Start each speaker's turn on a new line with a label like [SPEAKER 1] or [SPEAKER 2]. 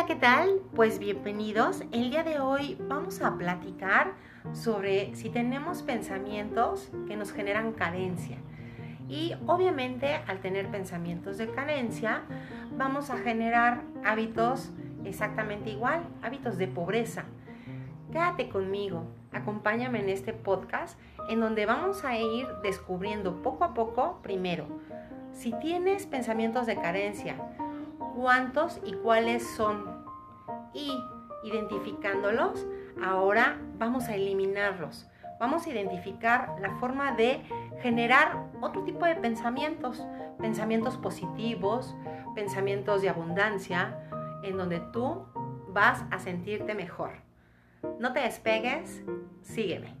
[SPEAKER 1] Hola, ¿qué tal? Pues bienvenidos. El día de hoy vamos a platicar sobre si tenemos pensamientos que nos generan carencia. Y obviamente al tener pensamientos de carencia vamos a generar hábitos exactamente igual, hábitos de pobreza. Quédate conmigo, acompáñame en este podcast en donde vamos a ir descubriendo poco a poco, primero, si tienes pensamientos de carencia, cuántos y cuáles son. Y identificándolos, ahora vamos a eliminarlos. Vamos a identificar la forma de generar otro tipo de pensamientos, pensamientos positivos, pensamientos de abundancia, en donde tú vas a sentirte mejor. No te despegues, sígueme.